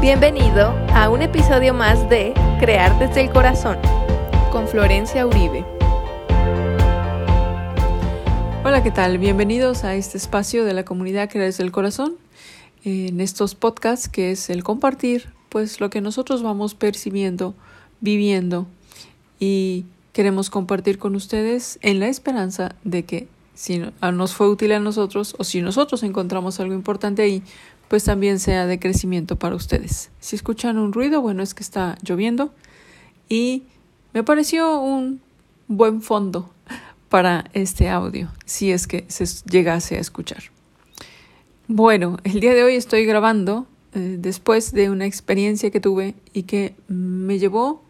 Bienvenido a un episodio más de Crear desde el Corazón con Florencia Uribe. Hola, ¿qué tal? Bienvenidos a este espacio de la comunidad Crear desde el Corazón. En estos podcasts que es el compartir, pues lo que nosotros vamos percibiendo, viviendo y queremos compartir con ustedes en la esperanza de que si nos fue útil a nosotros o si nosotros encontramos algo importante ahí, pues también sea de crecimiento para ustedes. Si escuchan un ruido, bueno, es que está lloviendo y me pareció un buen fondo para este audio, si es que se llegase a escuchar. Bueno, el día de hoy estoy grabando eh, después de una experiencia que tuve y que me llevó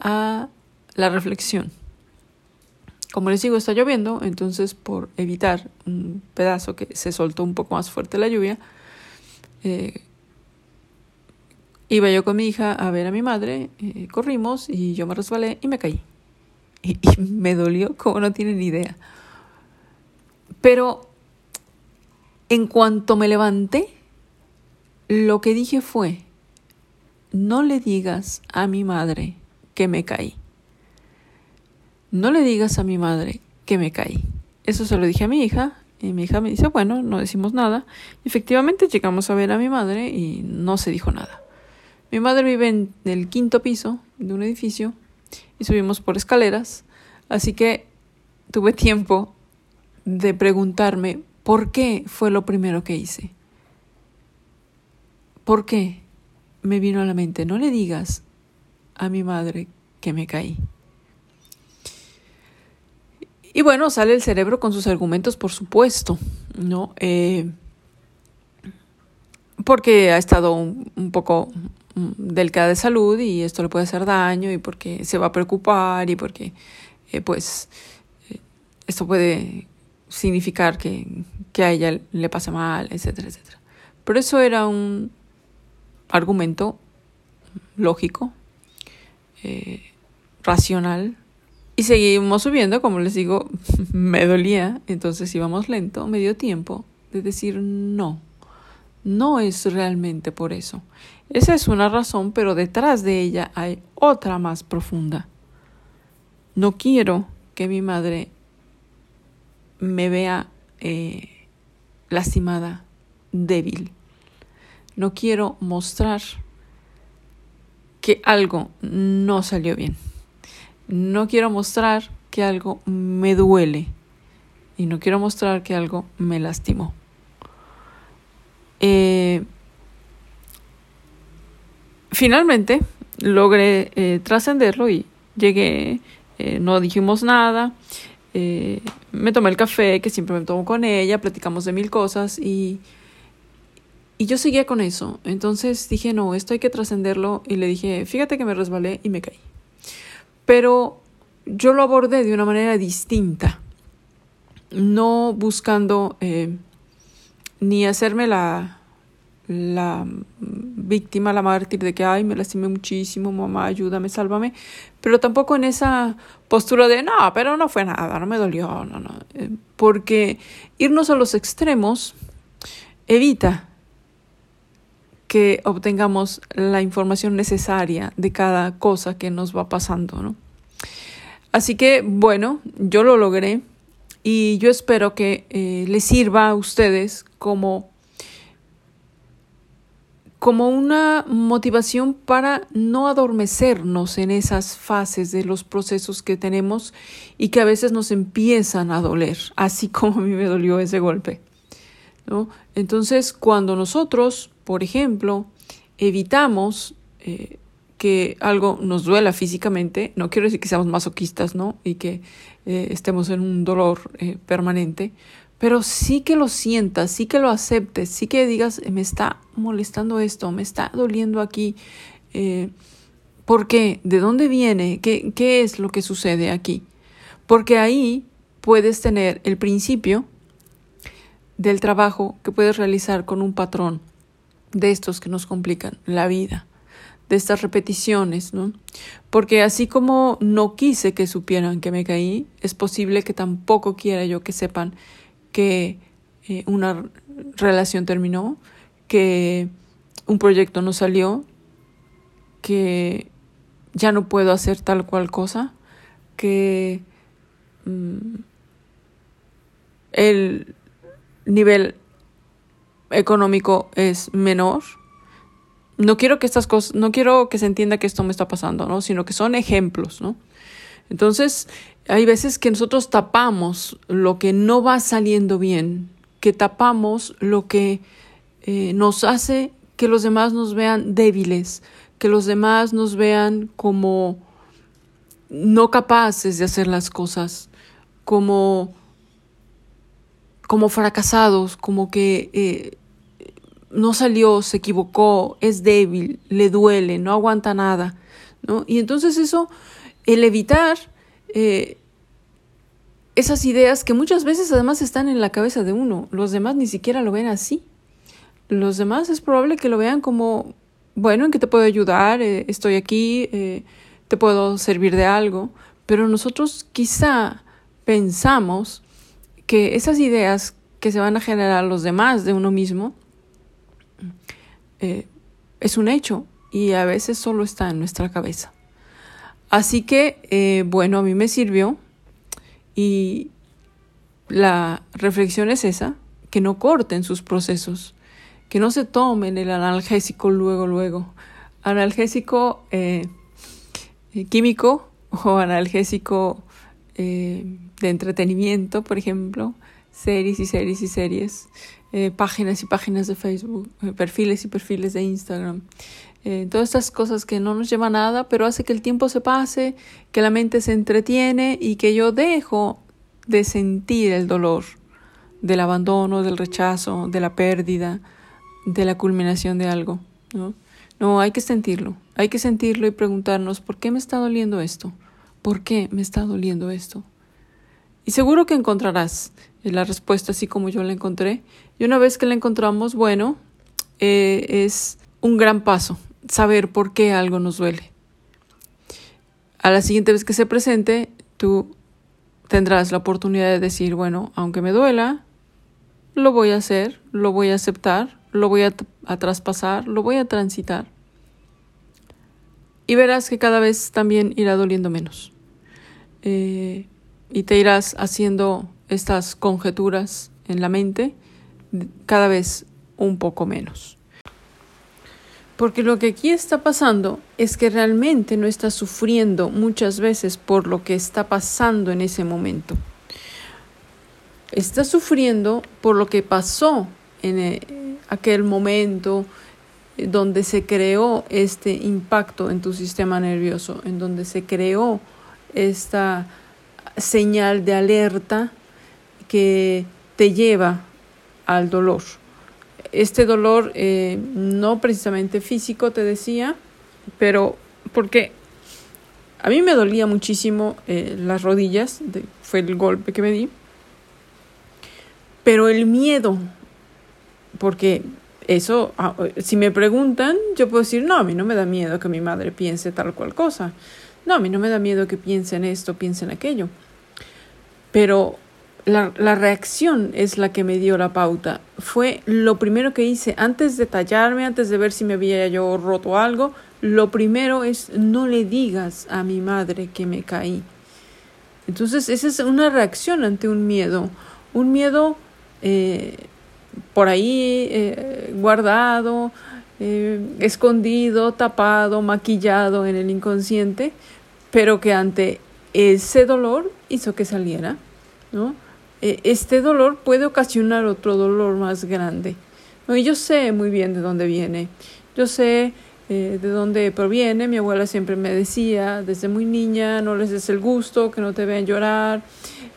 a la reflexión. Como les digo, está lloviendo, entonces por evitar un pedazo que se soltó un poco más fuerte la lluvia, eh, iba yo con mi hija a ver a mi madre, eh, corrimos y yo me resbalé y me caí. Y, y me dolió como no tienen idea. Pero en cuanto me levanté, lo que dije fue, no le digas a mi madre que me caí. No le digas a mi madre que me caí. Eso se lo dije a mi hija y mi hija me dice, bueno, no decimos nada. efectivamente llegamos a ver a mi madre y no se dijo nada. Mi madre vive en el quinto piso de un edificio y subimos por escaleras, así que tuve tiempo de preguntarme por qué fue lo primero que hice. ¿Por qué? Me vino a la mente, no le digas a mi madre que me caí. Y bueno, sale el cerebro con sus argumentos, por supuesto, ¿no? Eh, porque ha estado un, poco mm, delicada de salud y esto le puede hacer daño y porque se va a preocupar y porque, eh, pues, eh, esto puede significar que, que, a ella le pase mal, etcétera, etcétera. Pero eso era un argumento lógico, racional, y seguimos subiendo, como les digo, me dolía, entonces íbamos lento, me dio tiempo de decir no, no es realmente por eso. Esa es una razón, pero detrás de ella hay otra más profunda. No quiero que mi madre me vea eh, lastimada, débil. No quiero mostrar que algo no salió bien no quiero mostrar que algo me duele y no quiero mostrar que algo me lastimó. Eh, finalmente logré eh, trascenderlo y llegué, eh, no dijimos nada, me tomé el café que siempre me tomo con ella, platicamos de mil cosas y, y yo seguía con eso. Entonces dije, no, esto hay que trascenderlo y le dije, fíjate que me resbalé y me caí pero yo lo abordé de una manera distinta, no buscando eh, ni hacerme la, la víctima, la mártir de que, ay, me lastimé muchísimo, mamá, ayúdame, sálvame, pero tampoco en esa postura de, no, pero no fue nada, no me dolió, no, no, eh, porque irnos a los extremos evita que obtengamos la información necesaria de cada cosa que nos va pasando, ¿no? Así que, bueno, yo lo logré y yo espero que eh, les sirva a ustedes como, como una motivación para no adormecernos en esas fases de los procesos que tenemos y que a veces nos empiezan a doler, así como a mí me dolió ese golpe. Entonces, cuando nosotros por ejemplo, evitamos eh, que algo nos duela físicamente, no quiero decir que seamos masoquistas, ¿no? Y que eh, estemos en un dolor eh, permanente, pero sí que lo sientas, sí que lo aceptes, sí que digas, me está molestando esto, me está doliendo aquí. ¿Por qué? ¿De dónde viene? ¿Qué, ¿Qué es lo que sucede aquí? Porque ahí puedes tener el principio del trabajo que puedes realizar con un patrón de estos que nos complican la vida, de estas repeticiones, ¿no? Porque así como no quise que supieran que me caí, es posible que tampoco quiera yo que sepan que eh, una relación terminó, que un proyecto no salió, que ya no puedo hacer tal cual cosa, que mm, el nivel económico es menor. No quiero que estas cosas, no quiero que se entienda que esto me está pasando, ¿no? Sino que son ejemplos, ¿no? Entonces, hay veces que nosotros tapamos lo que no va saliendo bien, que tapamos lo que eh, nos hace que los demás nos vean débiles, que los demás nos vean como no capaces de hacer las cosas, como, como fracasados, como que eh, no salió, se equivocó, es débil, le duele, no aguanta nada, ¿no? Y entonces eso, el evitar eh, esas ideas que muchas veces además están en la cabeza de uno, los demás ni siquiera lo ven así. Los demás es probable que lo vean como, bueno, ¿en qué te puedo ayudar? Eh, estoy aquí, te puedo servir de algo. Pero nosotros quizá pensamos que esas ideas que se van a generar los demás de uno mismo eh, es un hecho y a veces solo está en nuestra cabeza. Así que, eh, bueno, a mí me sirvió y la reflexión es esa, que no corten sus procesos, que no se tomen el analgésico luego, luego. Analgésico eh, químico o analgésico de entretenimiento, por ejemplo, series y series y series. Eh, páginas y páginas de Facebook, eh, perfiles y perfiles de Instagram. Eh, todas estas cosas que no nos llevan a nada, pero hace que el tiempo se pase, que la mente se entretiene y que yo dejo de sentir el dolor del abandono, del rechazo, de la pérdida, de la culminación de algo. ¿no? no, hay que sentirlo, hay que sentirlo y preguntarnos, ¿por qué me está doliendo esto? ¿Por qué me está doliendo esto? Y seguro que encontrarás la respuesta así como yo la encontré. Y una vez que la encontramos, bueno, eh, es un gran paso saber por qué algo nos duele. A la siguiente vez que se presente, tú tendrás la oportunidad de decir, bueno, aunque me duela, lo voy a hacer, lo voy a aceptar, lo voy a, traspasar, lo voy a transitar. Y verás que cada vez también irá doliendo menos. Eh, y te irás haciendo estas conjeturas en la mente cada vez un poco menos. Porque lo que aquí está pasando es que realmente no estás sufriendo muchas veces por lo que está pasando en ese momento. Estás sufriendo por lo que pasó en eh, aquel momento donde se creó este impacto en tu sistema nervioso, en donde se creó esta señal de alerta que te lleva al dolor. Este dolor eh, no precisamente físico, te decía, pero porque a mí me dolía muchísimo eh, las rodillas, fue el golpe que me di, pero el miedo, porque eso, ah, si me preguntan, yo puedo decir, no, a mí no me da miedo que mi madre piense tal cual cosa, no, a mí no me da miedo que piense en esto, piense en aquello, pero la, la, reacción es la que me dio la pauta. Fue lo primero que hice antes de tallarme, antes de ver si me había yo roto algo. Lo primero es no le digas a mi madre que me caí. Entonces esa es una reacción ante un miedo. Un miedo eh, por ahí eh, guardado, eh, escondido, tapado, maquillado en el inconsciente, pero que ante ese dolor hizo que saliera, ¿no? E, este dolor puede ocasionar otro dolor más grande. Y yo sé muy bien de dónde viene. Yo sé eh, de dónde proviene. Mi abuela siempre me decía, desde muy niña, no les des el gusto, que no te vean llorar,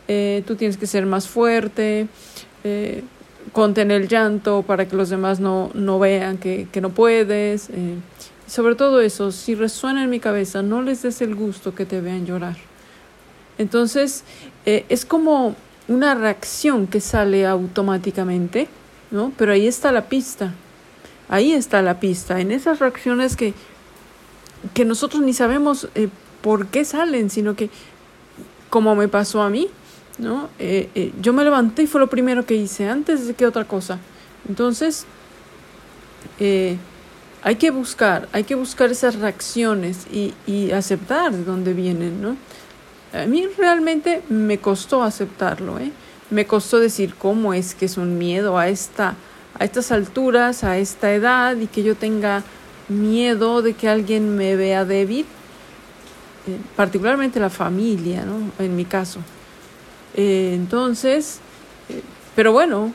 eh, tú tienes que ser más fuerte, eh, contener el llanto para que los demás no, no vean que, que no puedes. Eh, sobre todo eso, si resuena en mi cabeza, no les des el gusto que te vean llorar. Entonces, eh, es como una reacción que sale automáticamente, ¿no? Pero ahí está la pista. Ahí está la pista. En esas reacciones que, que nosotros ni sabemos eh, por qué salen, sino que, como me pasó a mí, ¿no? Eh, yo me levanté y fue lo primero que hice, antes de que otra cosa. Entonces, hay que buscar, hay que buscar esas reacciones y, y aceptar de dónde vienen, ¿no? A mí realmente me costó aceptarlo, ¿eh? Me costó decir cómo es que es un miedo a esta a estas alturas, a esta edad y que yo tenga miedo de que alguien me vea débil, eh, particularmente la familia, ¿no? En mi caso. Eh, entonces, eh, pero bueno,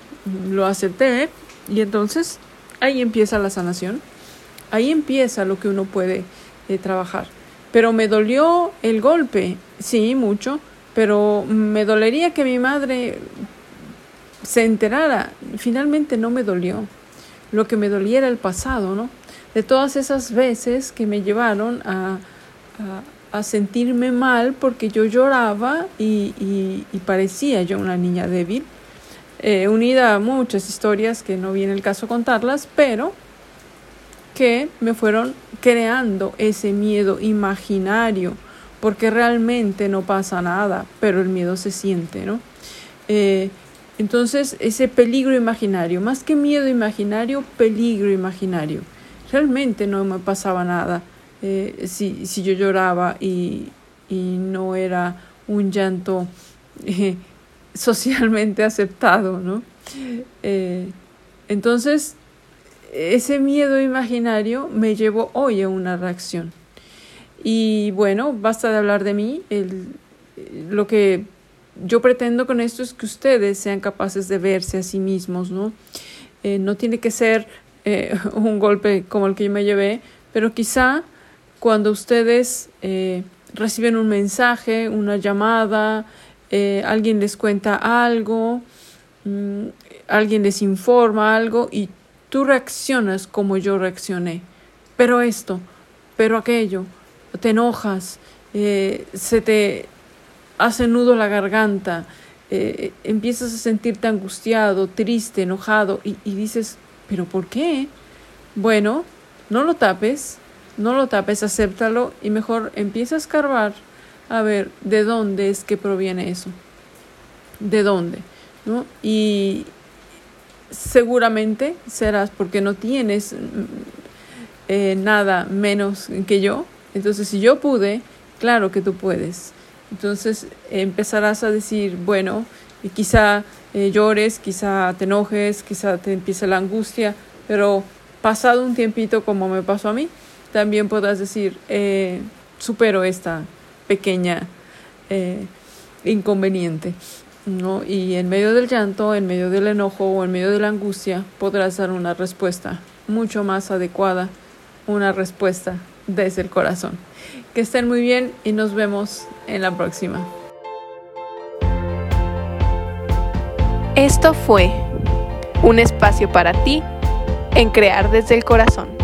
lo acepté y entonces ahí empieza la sanación, ahí empieza lo que uno puede trabajar. Pero me dolió el golpe, sí, mucho, pero me dolería que mi madre se enterara. Finalmente no me dolió. Lo que me dolía era el pasado, ¿no? De todas esas veces que me llevaron a, sentirme mal porque yo lloraba y, y, parecía yo una niña débil, eh, unida a muchas historias que no viene el caso contarlas, pero que me fueron creando ese miedo imaginario, porque realmente no pasa nada, pero el miedo se siente, ¿no? Eh, entonces, ese peligro imaginario, más que miedo imaginario, peligro imaginario. Realmente no me pasaba nada eh, si, si, yo lloraba y, y, no era un llanto eh, socialmente aceptado, ¿no? Eh, entonces, ese miedo imaginario me llevó hoy a una reacción. Y bueno, basta de hablar de mí. El, lo que yo pretendo con esto es que ustedes sean capaces de verse a sí mismos, ¿no? No tiene que ser un golpe como el que yo me llevé, pero quizá cuando ustedes eh, reciben un mensaje, una llamada, alguien les cuenta algo, mm, alguien les informa algo y tú reaccionas como yo reaccioné. Pero esto, pero aquello, te enojas, se te hace nudo la garganta, eh, empiezas a sentirte angustiado, triste, enojado y dices, ¿pero por qué? Bueno, no lo tapes, no lo tapes, acéptalo y mejor empieza a escarbar a ver de dónde es que proviene eso. ¿De dónde? ¿No? Y seguramente serás porque no tienes mm, eh, nada menos que yo. Entonces, si yo pude, claro que tú puedes. Entonces empezarás a decir, bueno, quizá eh, llores, quizá te enojes, quizá te empiece la angustia, pero pasado un tiempito como me pasó a mí, también podrás decir, eh, supero esta pequeña eh, inconveniente. ¿no? Y en medio del llanto, en medio del enojo o en medio de la angustia, podrás dar una respuesta mucho más adecuada, una respuesta desde el corazón. Que estén muy bien y nos vemos en la próxima. Esto fue un espacio para ti en crear desde el corazón.